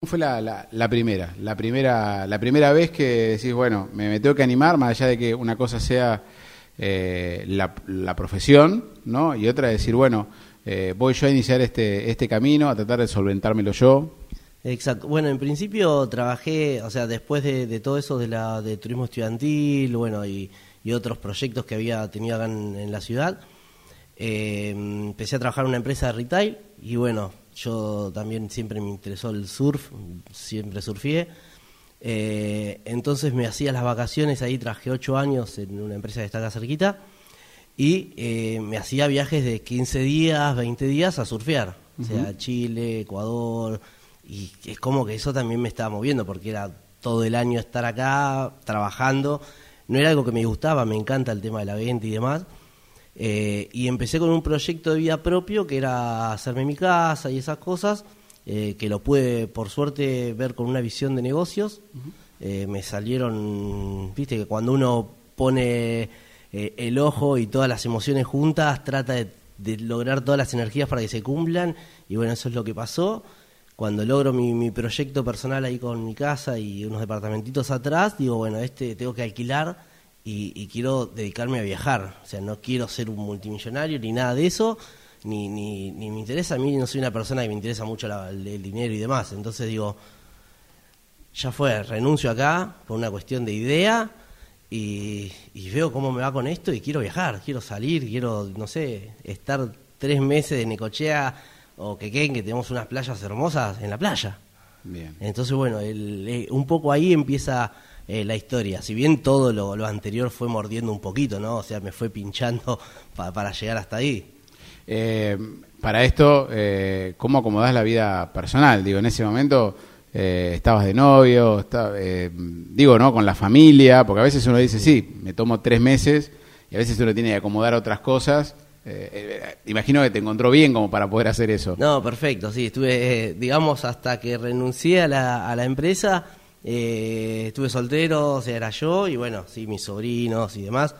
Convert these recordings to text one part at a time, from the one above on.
¿Cómo fue la, la, la, primera? La primera la primera vez que decís, bueno, me, tengo que animar, más allá de que una cosa sea eh, la, profesión, ¿no? Y otra decir, bueno, eh, voy yo a iniciar este, este camino, a tratar de solventármelo yo. Exacto. Bueno, en principio trabajé, o sea, después de, todo eso de, la, de turismo estudiantil, bueno, y, otros proyectos que había tenido acá en, en la ciudad, eh, empecé a trabajar en una empresa de retail y bueno, yo también siempre me interesó el surf, siempre surfié. Eh, entonces me hacía las vacaciones, ahí trabajé ocho años en una empresa que está acá cerquita, y eh, me hacía viajes de 15 días, 20 días a surfear, uh -huh. o sea, Chile, Ecuador, y es como que eso también me estaba moviendo, porque era todo el año estar acá trabajando, no era algo que me gustaba, me encanta el tema de la venta y demás, eh, y empecé con un proyecto de vida propio que era hacerme mi casa y esas cosas, eh, que lo pude por suerte ver con una visión de negocios. Uh -huh. eh, me salieron, viste que cuando uno pone eh, el ojo y todas las emociones juntas, trata de, de, lograr todas las energías para que se cumplan, y bueno, eso es lo que pasó. Cuando logro mi, mi proyecto personal ahí con mi casa y unos departamentitos atrás, digo, bueno, este tengo que alquilar y, y, quiero dedicarme a viajar. O sea, no quiero ser un multimillonario ni nada de eso, ni, ni, ni me interesa. A mí no soy una persona que me interesa mucho la, el, el, dinero y demás. Entonces digo, ya fue, renuncio acá por una cuestión de idea y, y veo cómo me va con esto y quiero viajar, quiero salir, quiero, no sé, estar tres meses de Necochea o Quequén, que tenemos unas playas hermosas en la playa. Bien. Entonces, bueno, el, el, un poco ahí empieza eh, la historia. Si bien todo lo, lo, anterior fue mordiendo un poquito, ¿no? O sea, me fue pinchando pa, para llegar hasta ahí. Eh, para esto, eh, ¿cómo acomodás la vida personal? Digo, en ese momento eh, estabas de novio, está, eh, digo, ¿no? Con la familia, porque a veces uno dice, sí, me tomo tres meses y a veces uno tiene que acomodar otras cosas. Eh, imagino que te encontró bien como para poder hacer eso. No, perfecto, sí, estuve, digamos, hasta que renuncié a la, a la empresa, eh, estuve soltero, o sea, era yo y bueno, sí, mis sobrinos y demás,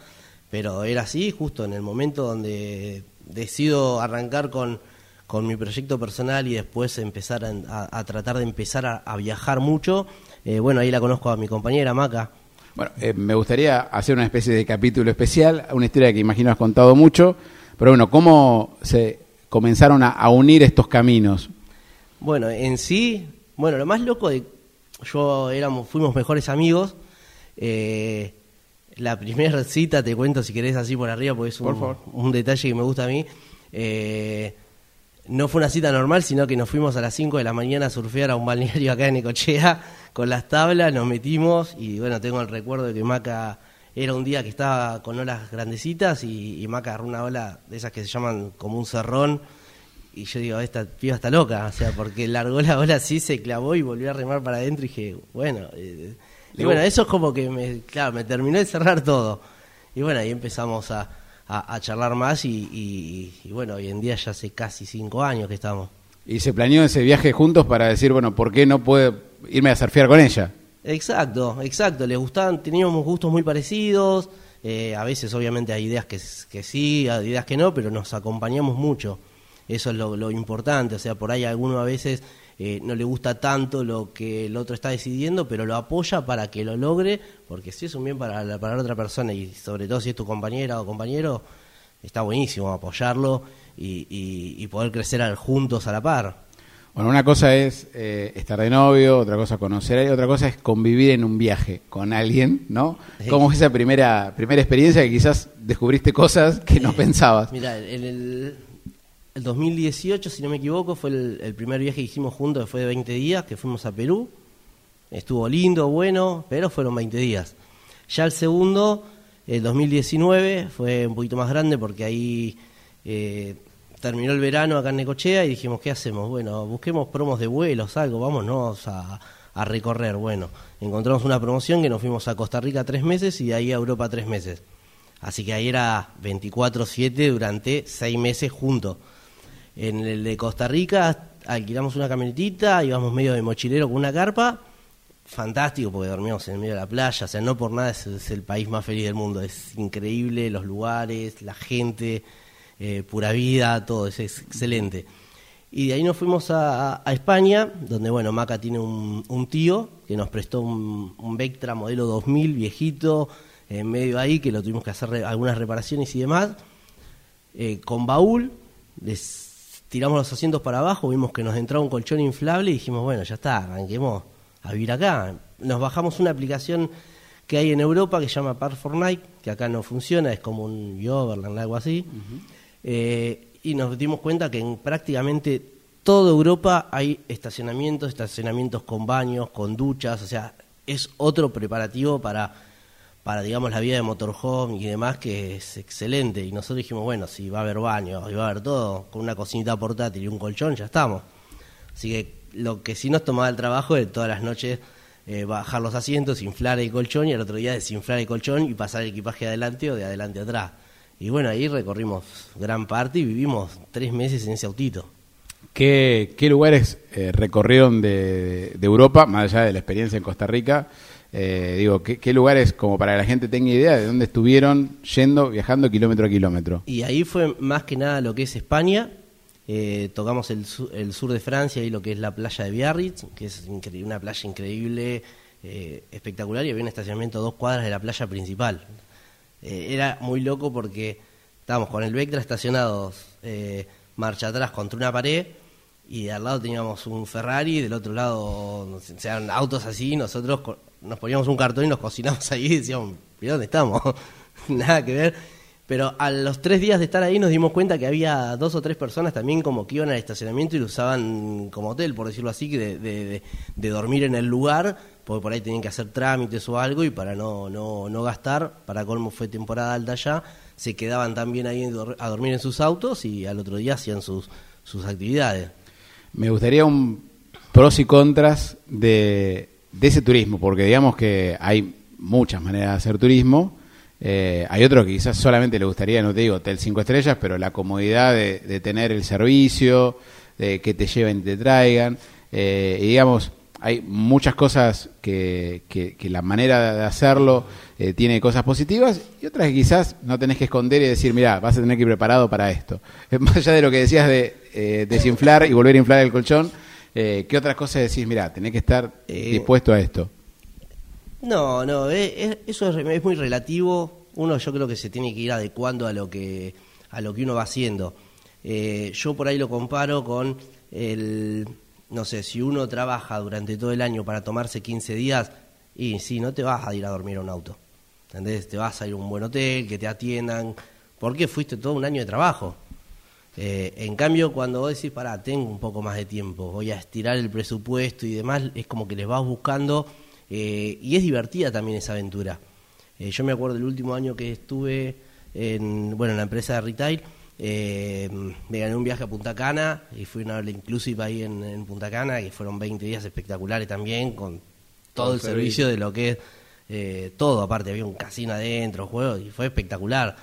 pero era así, justo en el momento donde decido arrancar con, con mi proyecto personal y después empezar a, a, a tratar de empezar a, a viajar mucho, eh, bueno, ahí la conozco a mi compañera Maca. Bueno, eh, me gustaría hacer una especie de capítulo especial, una historia que imagino has contado mucho, pero bueno, ¿cómo se comenzaron a, a unir estos caminos? Bueno, en sí, bueno, lo más loco de yo éramos, fuimos mejores amigos. Eh, la primera cita, te cuento si querés así por arriba, porque es un, un detalle que me gusta a mí. Eh, no fue una cita normal, sino que nos fuimos a las 5 de la mañana a surfear a un balneario acá en Ecochea con las tablas, nos metimos y bueno, tengo el recuerdo de que Maca era un día que estaba con olas grandecitas y, y Maca agarró una ola de esas que se llaman como un cerrón y yo digo, esta piba está loca, o sea, porque largó la ola así, se clavó y volvió a remar para adentro y dije, bueno, eh, y bueno, eso es como que me, claro, me terminó de cerrar todo. Y bueno, ahí empezamos a, a, a charlar más y, y, y, bueno, hoy en día ya hace casi cinco años que estamos. ¿Y se planeó ese viaje juntos para decir, bueno, ¿por qué no puede irme a surfear con ella? Exacto, exacto, le gustaban, teníamos gustos muy parecidos, eh, a veces obviamente hay ideas que, que sí, hay ideas que no, pero nos acompañamos mucho. Eso es lo, lo importante, o sea, por ahí alguno a veces eh, no le gusta tanto lo que el otro está decidiendo, pero lo apoya para que lo logre, porque si es un bien para la, para la otra persona y sobre todo si es tu compañera o compañero, está buenísimo apoyarlo y, y, y poder crecer al, juntos a la par. Bueno, una cosa es eh, estar de novio, otra cosa conocer y otra cosa es convivir en un viaje con alguien, ¿no? Sí. ¿Cómo es esa primera, primera experiencia que quizás descubriste cosas que no pensabas? Mira, en el, el 2018, si no me equivoco, fue el, primer viaje que hicimos juntos, que fue de 20 días, que fuimos a Perú. Estuvo lindo, bueno, pero fueron 20 días. Ya el segundo, el 2019, fue un poquito más grande porque ahí eh, terminó el verano acá en Necochea y dijimos, ¿qué hacemos? Bueno, busquemos promos de vuelos, algo, vámonos a, a recorrer. Bueno, encontramos una promoción que nos fuimos a Costa Rica tres meses y de ahí a Europa tres meses. Así que ahí era 24-7 durante seis meses juntos. En el de Costa Rica alquilamos una camionetita, íbamos medio de mochilero con una carpa. Fantástico porque dormíamos en medio de la playa, o sea, no por nada es, el país más feliz del mundo. Es increíble los lugares, la gente, eh, pura vida, todo, es, excelente. Y de ahí nos fuimos a, España, donde, bueno, Maca tiene un, tío que nos prestó un, un, Vectra modelo 2000 viejito, en medio ahí, que lo tuvimos que hacer algunas reparaciones y demás. Eh, con baúl, les tiramos los asientos para abajo, vimos que nos entraba un colchón inflable y dijimos, bueno, ya está, arranquemos a vivir acá. Nos bajamos una aplicación que hay en Europa que se llama Park Fortnite, que acá no funciona, es como un Overland, algo así y nos dimos cuenta que en prácticamente toda Europa hay estacionamientos, estacionamientos con baños, con duchas, o sea, es otro preparativo para, para digamos, la vida de motorhome y demás que es excelente. Y nosotros dijimos, bueno, si va a haber baño y va a haber todo, con una cocinita portátil y un colchón, ya estamos. Así que lo que sí nos tomaba el trabajo de todas las noches eh, bajar los asientos, inflar el colchón y al otro día desinflar el colchón y pasar el equipaje adelante o de adelante atrás. Y bueno, ahí recorrimos gran parte y vivimos tres meses en ese autito. ¿Qué, qué lugares eh, recorrieron de, Europa, más allá de la experiencia en Costa Rica? Eh, digo, ¿qué, lugares, como para que la gente tenga idea de dónde estuvieron yendo, viajando kilómetro a kilómetro? Y ahí fue más que nada lo que es España. Eh, tocamos el, el, sur de Francia y lo que es la playa de Biarritz, que es una playa increíble, espectacular, y había un estacionamiento a dos cuadras de la playa principal. Eh, era muy loco porque estábamos con el Vectra estacionados eh, marcha atrás contra una pared y al lado teníamos un Ferrari, del otro lado, o sea, autos así, nosotros nos poníamos un cartón y nos cocinamos ahí y decíamos, ¿y dónde estamos? Nada que ver. Pero a los tres días de estar ahí nos dimos cuenta que había dos o tres personas también como que iban al estacionamiento y lo usaban como hotel, por decirlo así, de, de, dormir en el lugar porque por ahí tenían que hacer trámites o algo y para no, no, no gastar, para colmo fue temporada alta ya, se quedaban también ahí a dormir en sus autos y al otro día hacían sus, sus actividades. Me gustaría un pros y contras de, de ese turismo, porque digamos que hay muchas maneras de hacer turismo. Eh, hay otros que quizás solamente le gustaría, no te digo hotel cinco estrellas, pero la comodidad de, tener el servicio, de que te lleven y te traigan. Eh, y digamos, hay muchas cosas que, que, la manera de hacerlo eh, tiene cosas positivas y otras que quizás no tenés que esconder y decir, mira, vas a tener que ir preparado para esto. Más allá de lo que decías de eh, desinflar y volver a inflar el colchón, eh, ¿qué otras cosas decís, mira, tenés que estar dispuesto a esto? No, no, eso es, muy relativo. Uno yo creo que se tiene que ir adecuando a lo que, a lo que uno va haciendo. yo por ahí lo comparo con el no sé, si uno trabaja durante todo el año para tomarse 15 días, y sí, no te vas a ir a dormir a un auto. ¿Entendés? Te vas a ir a un buen hotel, que te atiendan, porque fuiste todo un año de trabajo. Eh, en cambio, cuando vos decís, pará, tengo un poco más de tiempo, voy a estirar el presupuesto y demás, es como que les vas buscando, eh, y es divertida también esa aventura. Eh, yo me acuerdo del último año que estuve en, bueno, en la empresa de retail, me gané un viaje a Punta Cana y fui una hora inclusive ahí en, Punta Cana, que fueron 20 días espectaculares también, con todo, el servicio de lo que es eh, todo. Aparte, había un casino adentro, juegos, y fue espectacular.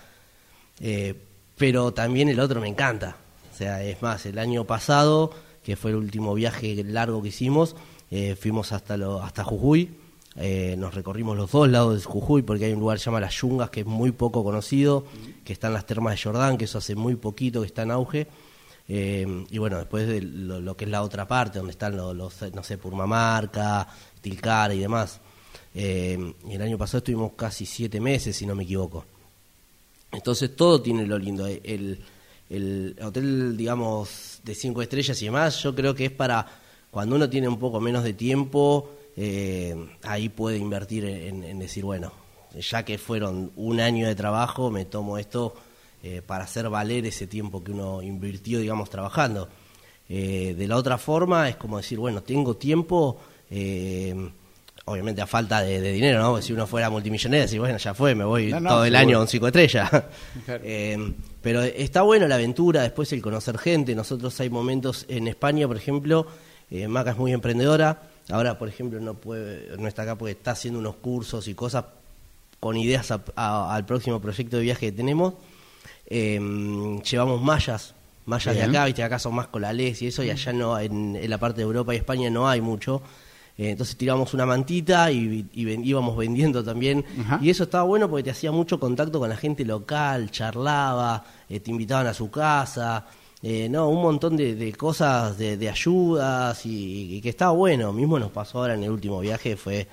Eh, pero también el otro me encanta. O sea, es más, el año pasado, que fue el último viaje largo que hicimos, eh, fuimos hasta, lo, hasta Jujuy eh, nos recorrimos los dos lados de Jujuy porque hay un lugar que se llama Las Yungas que es muy poco conocido, que están las termas de Jordán, que eso hace muy poquito que está en auge. Eh, y bueno, después de lo, que es la otra parte, donde están los, no sé, Purmamarca, Tilcara y demás. Eh, el año pasado estuvimos casi siete meses, si no me equivoco. Entonces todo tiene lo lindo. El, el hotel, digamos, de cinco estrellas y demás, yo creo que es para cuando uno tiene un poco menos de tiempo eh, ahí puede invertir en, decir, bueno, ya que fueron un año de trabajo, me tomo esto eh, para hacer valer ese tiempo que uno invirtió, digamos, trabajando. Eh, de la otra forma es como decir, bueno, tengo tiempo, obviamente a falta de, dinero, ¿no? Si uno fuera multimillonario, decir, bueno, ya fue, me voy todo el año con cinco estrellas. pero está bueno la aventura, después el conocer gente. Nosotros hay momentos en España, por ejemplo, Maca es muy emprendedora Ahora, por ejemplo, no puede, no está acá porque está haciendo unos cursos y cosas con ideas al próximo proyecto de viaje que tenemos. Em, llevamos mallas, mallas de acá, viste, acá son más colales y eso, y allá no, en, la parte de Europa y España no hay mucho. Eh, entonces tiramos una mantita y, íbamos vendiendo también. Y eso estaba bueno porque te hacía mucho contacto con la gente local, charlaba, eh, te invitaban a su casa. Eh, no, un montón de, cosas, de, ayudas y, que está bueno. Mismo nos pasó ahora en el último viaje, fue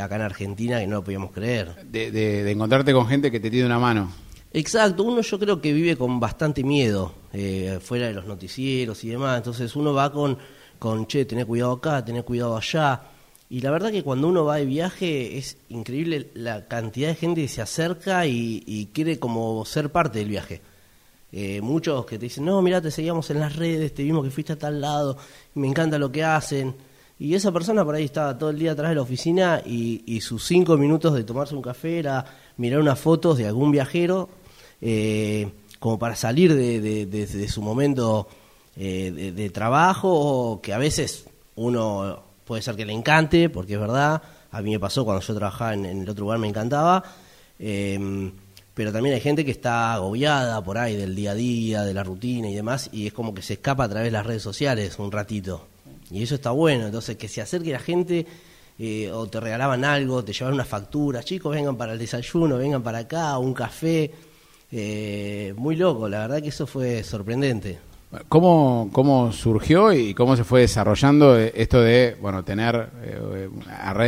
acá en Argentina, que no lo podíamos creer. De, encontrarte con gente que te tiene una mano. Exacto, uno yo creo que vive con bastante miedo, eh, fuera de los noticieros y demás. Entonces uno va con, con, che, tener cuidado acá, tener cuidado allá. Y la verdad que cuando uno va de viaje es increíble la cantidad de gente que se acerca y quiere como ser parte del viaje. Eh, muchos que te dicen, no, mira, te seguíamos en las redes, te vimos que fuiste a tal lado, me encanta lo que hacen. Y esa persona por ahí estaba todo el día atrás de la oficina y, sus cinco minutos de tomarse un café era mirar unas fotos de algún viajero, eh, como para salir de, su momento eh, de, trabajo, que a veces uno puede ser que le encante, porque es verdad, a mí me pasó cuando yo trabajaba en, el otro lugar, me encantaba pero también hay gente que está agobiada por ahí del día a día, de la rutina y demás, y es como que se escapa a través de las redes sociales un ratito. Y eso está bueno, entonces que se acerque la gente eh, o te regalaban algo, te llevaban una factura, chicos, vengan para el desayuno, vengan para acá, un café. Eh, muy loco, la verdad que eso fue sorprendente. ¿Cómo, ¿Cómo surgió y cómo se fue desarrollando esto de bueno tener eh,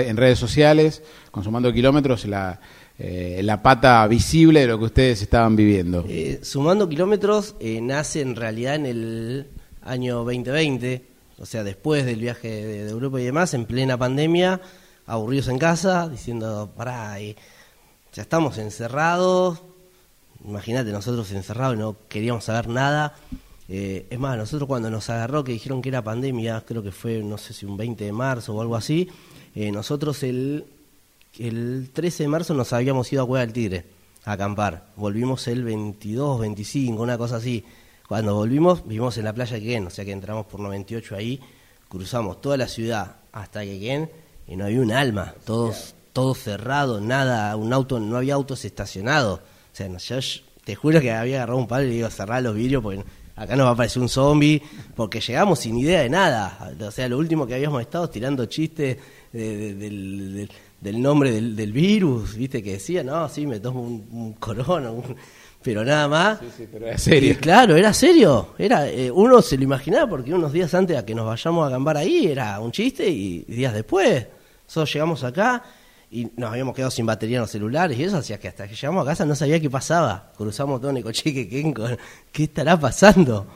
en redes sociales, consumando kilómetros, la, eh, la pata visible de lo que ustedes estaban viviendo. Eh, sumando kilómetros, eh, nace en realidad en el año 2020, o sea, después del viaje de, Europa y demás, en plena pandemia, aburridos en casa, diciendo, pará, ya estamos encerrados, imagínate, nosotros encerrados y no queríamos saber nada. Es más, nosotros cuando nos agarró, que dijeron que era pandemia, creo que fue, no sé si un 20 de marzo o algo así, nosotros el el 13 de marzo nos habíamos ido a Cueva del Tigre a acampar. Volvimos el 22, 25, una cosa así. Cuando volvimos, vivimos en la playa de Quequén, o sea que entramos por 98 ahí, cruzamos toda la ciudad hasta Quequén y no había un alma, todos, todo cerrado, nada, un auto, no había autos estacionados. O sea, yo te juro que había agarrado un palo y le digo cerrar los vidrios porque acá nos va a aparecer un zombie, porque llegamos sin idea de nada. O sea, lo último que habíamos estado tirando chistes del del nombre del, virus, viste que decía, no, sí, me tomo un, corona, pero nada más. Sí, sí, pero era serio. claro, era serio. Era, eh, uno se lo imaginaba porque unos días antes a que nos vayamos a gambar ahí era un chiste y, días después, nosotros llegamos acá y nos habíamos quedado sin batería en los celulares y eso hacía que hasta que llegamos a casa no sabía qué pasaba. Cruzamos todo Necocheque, ¿qué, ¿qué estará pasando?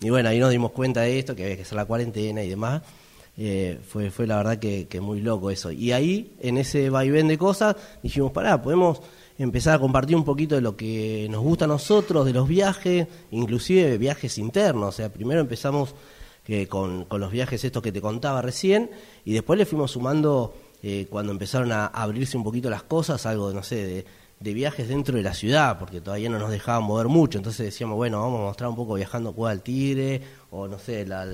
Y bueno, ahí nos dimos cuenta de esto, que había que hacer la cuarentena y demás. Eh, fue, fue la verdad que, muy loco eso. Y ahí, en ese vaivén de cosas, dijimos, pará, podemos empezar a compartir un poquito de lo que nos gusta a nosotros, de los viajes, inclusive viajes internos. O sea, primero empezamos eh, con, con, los viajes estos que te contaba recién, y después le fuimos sumando, eh, cuando empezaron a abrirse un poquito las cosas, algo, no sé, de, de viajes dentro de la ciudad, porque todavía no nos dejaban mover mucho. Entonces decíamos, bueno, vamos a mostrar un poco viajando a Cueva del Tigre, o no sé, la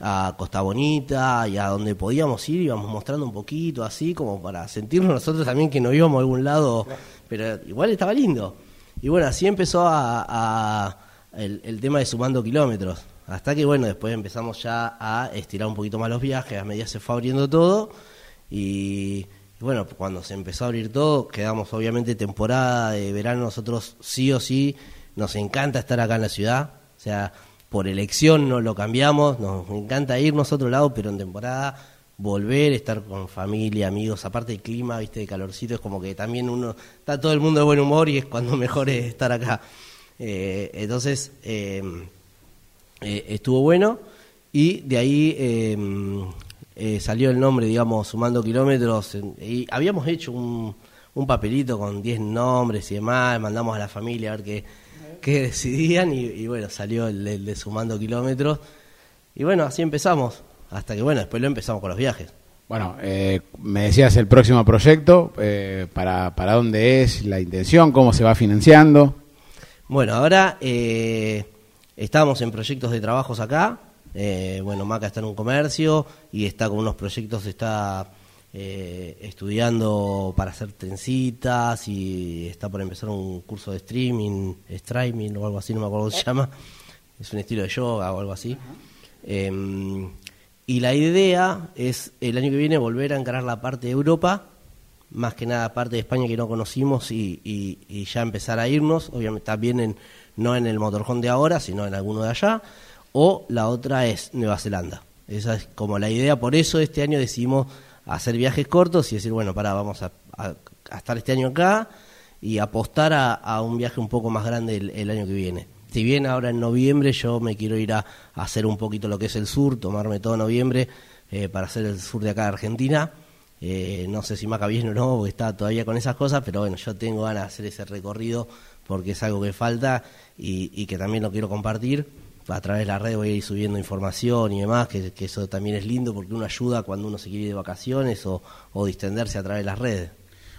a Costa Bonita y a donde podíamos ir, íbamos mostrando un poquito así, como para sentirnos nosotros también que no íbamos a algún lado, pero igual estaba lindo. Y bueno, así empezó a, el, tema de sumando kilómetros, hasta que bueno, después empezamos ya a estirar un poquito más los viajes, a medida se fue abriendo todo, y, bueno, cuando se empezó a abrir todo, quedamos obviamente temporada de verano, nosotros sí o sí, nos encanta estar acá en la ciudad, o sea, por elección no lo cambiamos, nos encanta irnos a otro lado, pero en temporada volver, estar con familia, amigos, aparte del clima, viste, de calorcito, es como que también uno, está todo el mundo de buen humor y es cuando mejor es estar acá. Eh, entonces, em, eh, estuvo bueno y de ahí eh, salió el nombre, digamos, sumando kilómetros, y habíamos hecho un, un papelito con 10 nombres y demás, mandamos a la familia a ver qué que decidían y, bueno, salió el, de Sumando Kilómetros. Y bueno, así empezamos, hasta que bueno, después lo empezamos con los viajes. Bueno, eh, me decías el próximo proyecto, eh, para, ¿para dónde es la intención? ¿Cómo se va financiando? Bueno, ahora eh, estamos en proyectos de trabajos acá. Eh, bueno, Maca está en un comercio y está con unos proyectos, está eh, estudiando para hacer trencitas y está por empezar un curso de streaming, streaming o algo así, no me acuerdo cómo se llama. Es un estilo de yoga o algo así. Em, y la idea es el año que viene volver a encarar la parte de Europa, más que nada parte de España que no conocimos y, ya empezar a irnos, obviamente también en, no en el motorhome de ahora, sino en alguno de allá, o la otra es Nueva Zelanda. Esa es como la idea, por eso este año decidimos hacer viajes cortos y decir, bueno, para, vamos a, estar este año acá y apostar a, un viaje un poco más grande el, año que viene. Si bien ahora en noviembre yo me quiero ir a, hacer un poquito lo que es el sur, tomarme todo noviembre eh, para hacer el sur de acá de Argentina, eh, no sé si Maca viene o no, porque está todavía con esas cosas, pero bueno, yo tengo ganas de hacer ese recorrido porque es algo que falta y que también lo quiero compartir a través de la red voy a ir subiendo información y demás, que, eso también es lindo porque uno ayuda cuando uno se quiere ir de vacaciones o, distenderse a través de las redes.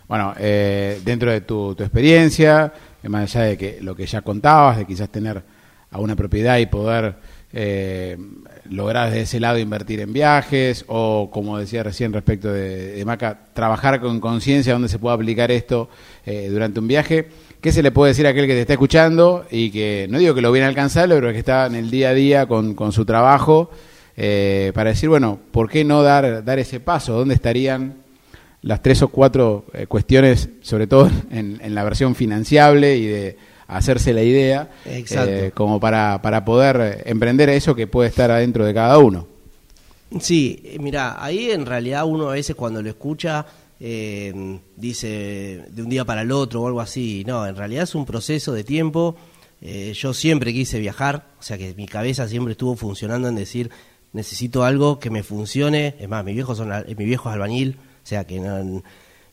Bueno, eh, dentro de tu, experiencia, más allá de que lo que ya contabas, de quizás tener a una propiedad y poder eh, lograr desde ese lado invertir en viajes o, como decía recién respecto de, Maca, trabajar con conciencia donde se pueda aplicar esto eh, durante un viaje. ¿Qué se le puede decir a aquel que te está escuchando y que, no digo que lo viene a alcanzar, pero que está en el día a día con, con su trabajo, eh, para decir, bueno, ¿por qué no dar, dar ese paso? ¿Dónde estarían las tres o cuatro eh, cuestiones, sobre todo en, la versión financiable y de hacerse la idea, eh, como para, para poder emprender eso que puede estar adentro de cada uno? Sí, mira, ahí en realidad uno a veces cuando lo escucha eh, dice de un día para el otro o algo así. No, en realidad es un proceso de tiempo. Eh, yo siempre quise viajar, o sea que mi cabeza siempre estuvo funcionando en decir necesito algo que me funcione. Es más, mi viejo, son, mi viejo es albañil, o sea que no,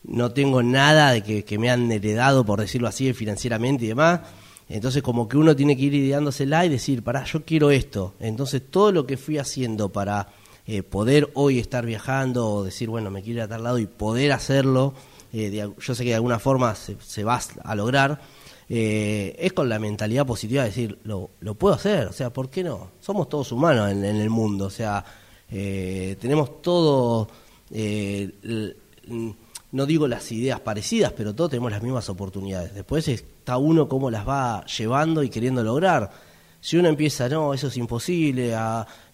no tengo nada de que, que, me han heredado, por decirlo así, financieramente y demás. Entonces como que uno tiene que ir ideándosela y decir, pará, yo quiero esto. Entonces todo lo que fui haciendo para eh, poder hoy estar viajando o decir, bueno, me quiero ir a tal lado y poder hacerlo, eh, yo sé que de alguna forma se, va a lograr, eh, es con la mentalidad positiva de decir, lo, lo, puedo hacer, o sea, ¿por qué no? Somos todos humanos en, el mundo, o sea, tenemos todo, no digo las ideas parecidas, pero todos tenemos las mismas oportunidades. Después está uno cómo las va llevando y queriendo lograr si uno empieza, no, eso es imposible,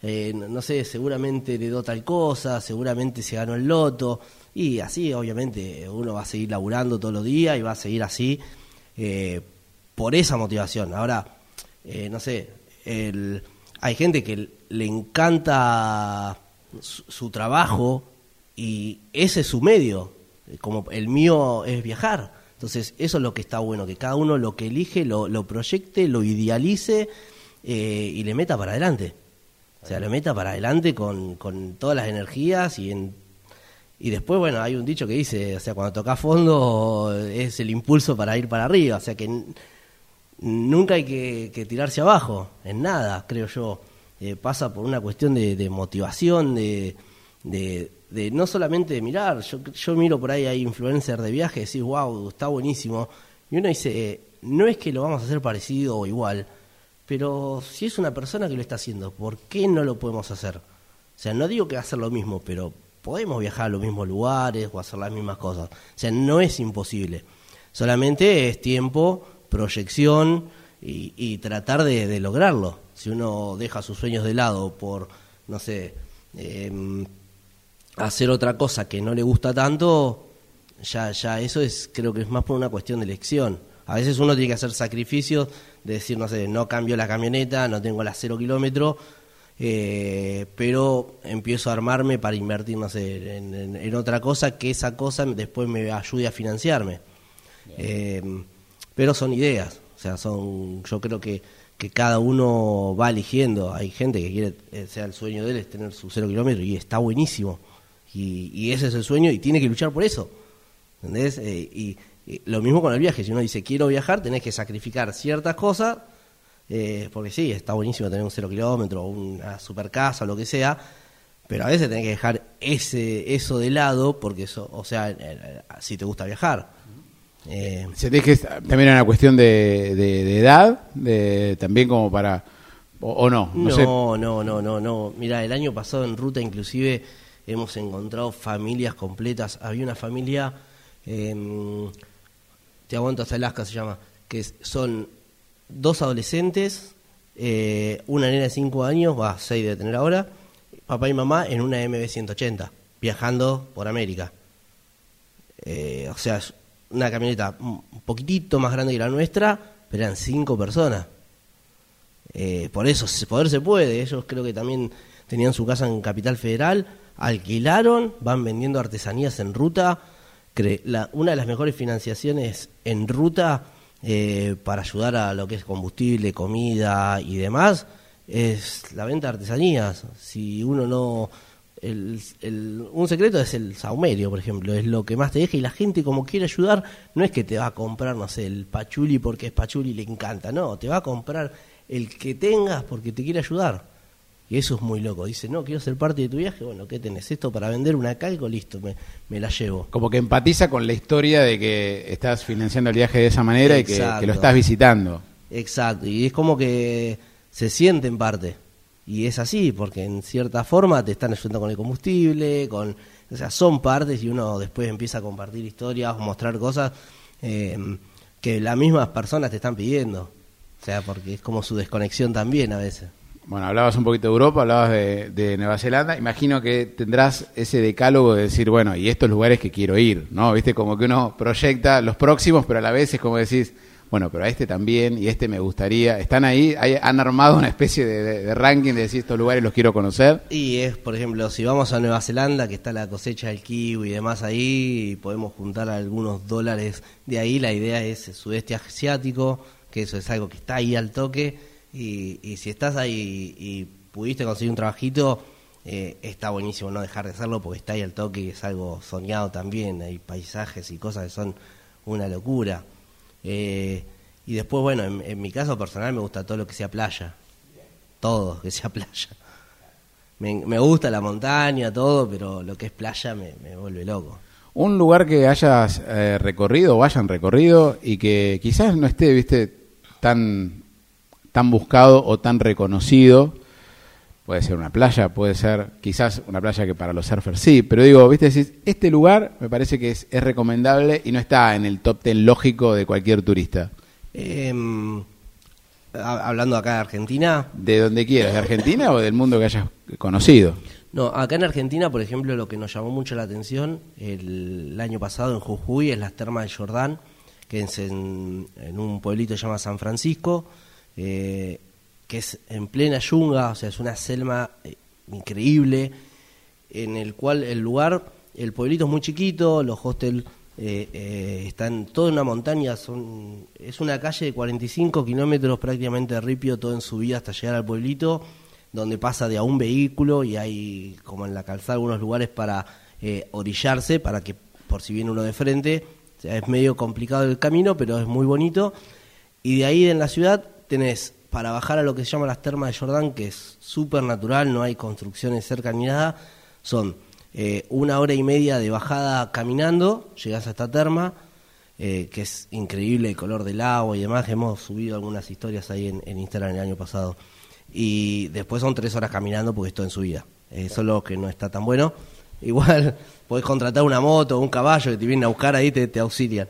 eh, no sé, seguramente dio tal cosa, seguramente se ganó el loto, y así obviamente uno va a seguir laburando todos los días y va a seguir así eh, por esa motivación. Ahora, eh, no sé, el, hay gente que le encanta su, trabajo y ese es su medio, como el mío es viajar. Entonces, eso es lo que está bueno, que cada uno lo que elige lo proyecte, lo idealice eh, y le meta para adelante. O sea, le meta para adelante con, con todas las energías y en y después, bueno, hay un dicho que dice, o sea, cuando toca fondo es el impulso para ir para arriba, o sea que nunca hay que, tirarse abajo, en nada, creo yo. Eh, pasa por una cuestión de, motivación, de, de, no solamente de mirar, yo, yo miro por ahí, hay influencers de viaje, decís, wow, está buenísimo, y uno dice, eh, no es que lo vamos a hacer parecido o igual, pero si es una persona que lo está haciendo, ¿por qué no lo podemos hacer? O sea, no digo que hacer lo mismo, pero podemos viajar a los mismos lugares o hacer las mismas cosas. O sea, no es imposible. Solamente es tiempo, proyección y, tratar de, lograrlo. Si uno deja sus sueños de lado por, no sé, em, hacer otra cosa que no le gusta tanto, ya, ya eso es, creo que es más por una cuestión de elección. A veces uno tiene que hacer sacrificios de decir, no sé, no cambio la camioneta, no tengo la cero kilómetro, eh, pero empiezo a armarme para invertir, no sé, en, otra cosa que esa cosa después me ayude a financiarme. Eh, pero son ideas, o sea, son, yo creo que, que cada uno va eligiendo. Hay gente que quiere, eh, sea el sueño de él es tener su cero kilómetro y está buenísimo. Y, y, ese es el sueño y tiene que luchar por eso. ¿Entendés? y, lo mismo con el viaje, si uno dice quiero viajar, tenés que sacrificar ciertas cosas, eh, porque sí, está buenísimo tener un cero kilómetro, una super casa, lo que sea, pero a veces tenés que dejar ese eso de lado, porque eso, o sea, eh, eh, si te gusta viajar. ¿Se te que también una cuestión de, edad, de, también como para... O, no, no, no, no, no, no. Mira, el año pasado en ruta inclusive hemos encontrado familias completas. Había una familia... Eh, te aguanto hasta Alaska se llama, que son dos adolescentes, eh, una nena de 5 años, va, 6 de tener ahora, papá y mamá en una MB180, viajando por América. Eh, o sea, es una camioneta un poquitito más grande que la nuestra, pero eran cinco personas. Eh, por eso, poder se puede. Ellos creo que también tenían su casa en Capital Federal, alquilaron, van vendiendo artesanías en ruta. Una de las mejores financiaciones en ruta eh, para ayudar a lo que es combustible, comida y demás es la venta de artesanías. Si uno no el, un secreto es el saumerio, por ejemplo, es lo que más te deja y la gente como quiere ayudar, no es que te va a comprar, no sé, el pachuli porque es pachuli y le encanta, no, te va a comprar el que tengas porque te quiere ayudar. Y eso es muy loco. Dice, no, quiero ser parte de tu viaje. Bueno, ¿qué tenés? Esto para vender una calco, listo, me, me la llevo. Como que empatiza con la historia de que estás financiando el viaje de esa manera y que, que, lo estás visitando. Exacto, y es como que se siente en parte. Y es así, porque en cierta forma te están ayudando con el combustible, con, o sea, son partes y uno después empieza a compartir historias o mostrar cosas eh, que las mismas personas te están pidiendo. O sea, porque es como su desconexión también a veces. Bueno, hablabas un poquito de Europa, hablabas de, Nueva Zelanda. Imagino que tendrás ese decálogo de decir, bueno, y estos lugares que quiero ir, ¿no? Viste, como que uno proyecta los próximos, pero a la vez es como decís, bueno, pero a este también y este me gustaría. ¿Están ahí? ¿Han armado una especie de, ranking de decir estos lugares los quiero conocer? Y es, por ejemplo, si vamos a Nueva Zelanda, que está la cosecha del kiwi y demás ahí, y podemos juntar algunos dólares de ahí, la idea es el sudeste asiático, que eso es algo que está ahí al toque, y, y si estás ahí y pudiste conseguir un trabajito, eh, está buenísimo no dejar de hacerlo porque está ahí al toque y es algo soñado también, hay paisajes y cosas que son una locura. Eh, y después, bueno, en, mi caso personal me gusta todo lo que sea playa. Todo, que sea playa. Me, gusta la montaña, todo, pero lo que es playa me, vuelve loco. Un lugar que hayas eh, recorrido o hayan recorrido y que quizás no esté, viste, tan, tan buscado o tan reconocido. Puede ser una playa, puede ser quizás una playa que para los surfers sí, pero digo, viste, decís, este lugar me parece que es, es recomendable y no está en el top ten lógico de cualquier turista. Em, hablando acá de Argentina. De donde quieras, de Argentina o del mundo que hayas conocido. No, acá en Argentina, por ejemplo, lo que nos llamó mucho la atención el, año pasado en Jujuy es las termas de Jordán, que es en, un pueblito que se llama San Francisco, eh, que es en plena yunga, o sea, es una selva eh, increíble, en el cual el lugar, el pueblito es muy chiquito, los hostels eh, eh, está en toda una montaña, son, es una calle de 45 kilómetros prácticamente de ripio, todo en subida hasta llegar al pueblito, donde pasa de a un vehículo y hay como en la calzada algunos lugares para eh, orillarse, para que por si viene uno de frente, es medio complicado el camino, pero es muy bonito. Y de ahí en la ciudad tenés para bajar a lo que se llama las termas de Jordán, que es súper natural, no hay construcciones cerca ni nada, son eh, una hora y media de bajada caminando, llegas a esta terma, eh, que es increíble el color del agua y demás, hemos subido algunas historias ahí en, Instagram el año pasado. Y después son tres horas caminando porque estoy en subida. Eso es lo que no está tan bueno. Igual podés contratar una moto o un caballo que te vienen a buscar ahí, te, te auxilian.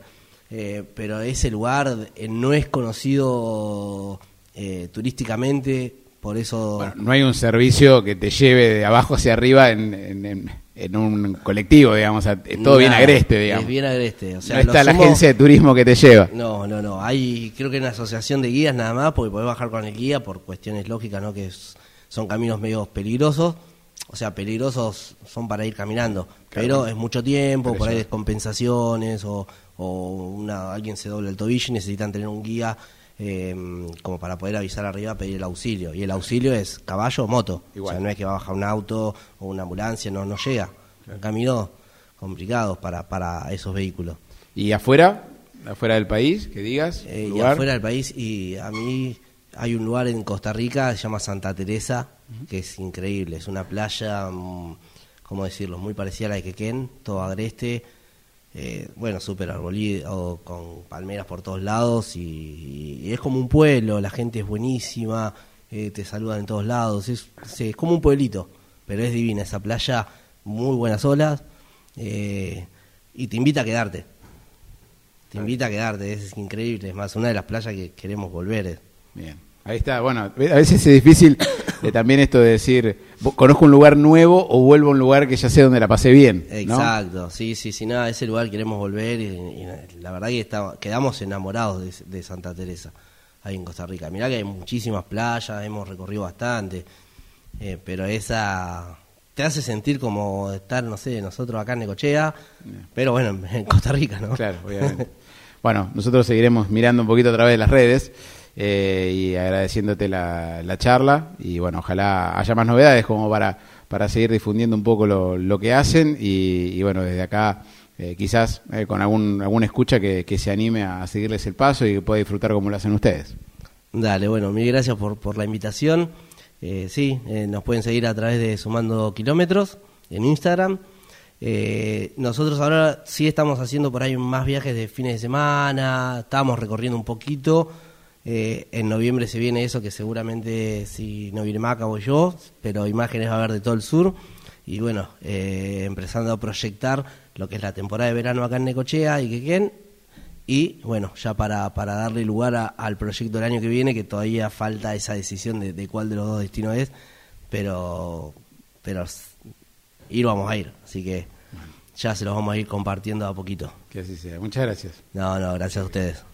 Eh, pero ese lugar no es conocido turísticamente, por eso... no hay un servicio que te lleve de abajo hacia arriba en en un colectivo, digamos, todo bien agreste, digamos. Es bien agreste. O sea, no está la agencia de turismo que te lleva. No, no, no. Hay, creo que una asociación de guías nada más, porque podés bajar con el guía por cuestiones lógicas, ¿no? Que son caminos medio peligrosos. O sea, peligrosos son para ir caminando, pero es mucho tiempo, por ahí descompensaciones o, o una, alguien se dobla el tobillo y necesitan tener un guía Em, como para poder avisar arriba, pedir el auxilio. Y el auxilio es caballo o moto. O sea, no es que va a bajar un auto o una ambulancia, no, no llega. Caminos complicados para, para esos vehículos. ¿Y afuera? ¿Afuera del país? Que digas. Eh, y afuera del país, y a mí hay un lugar en Costa Rica, se llama Santa Teresa, que es increíble. Es una playa, mm, ¿cómo decirlo? Muy parecida a la de Quequén, todo agreste eh, bueno, súper arbolido, con palmeras por todos lados y, es como un pueblo, la gente es buenísima, eh, te saludan en todos lados, es, es, como un pueblito, pero es divina esa playa, muy buenas olas eh, y te invita a quedarte, te invita a quedarte, es increíble, es más, una de las playas que queremos volver. Bien. Ahí está, bueno, a veces es difícil también esto de decir, conozco un lugar nuevo o vuelvo a un lugar que ya sé donde la pasé bien. Exacto, sí, sí, sí, nada, ese lugar queremos volver y, la verdad que quedamos enamorados de, Santa Teresa. ahí en Costa Rica. Mirá que hay muchísimas playas, hemos recorrido bastante, eh, pero esa te hace sentir como estar, no sé, nosotros acá en Necochea, pero bueno, en Costa Rica, ¿no? Claro, obviamente. bueno, nosotros seguiremos mirando un poquito a través de las redes eh, y agradeciéndote la, la charla y bueno, ojalá haya más novedades como para, para seguir difundiendo un poco lo, lo que hacen y, bueno, desde acá eh, quizás eh, con algún, alguna escucha que, que, se anime a seguirles el paso y que pueda disfrutar como lo hacen ustedes. Dale, bueno, mil gracias por, por la invitación. Eh, sí, nos pueden seguir a través de Sumando Kilómetros en Instagram. Eh, nosotros ahora sí estamos haciendo por ahí más viajes de fines de semana, estamos recorriendo un poquito eh, en noviembre se viene eso que seguramente si no viene Maca yo, pero imágenes va a haber de todo el sur. Y bueno, eh, empezando a proyectar lo que es la temporada de verano acá en Necochea y Quequén. Y bueno, ya para, para darle lugar a, al proyecto del año que viene, que todavía falta esa decisión de, de cuál de los dos destinos es, pero, pero ir vamos a ir. Así que ya se los vamos a ir compartiendo a poquito. Que así sea. Muchas gracias. No, no, gracias a ustedes.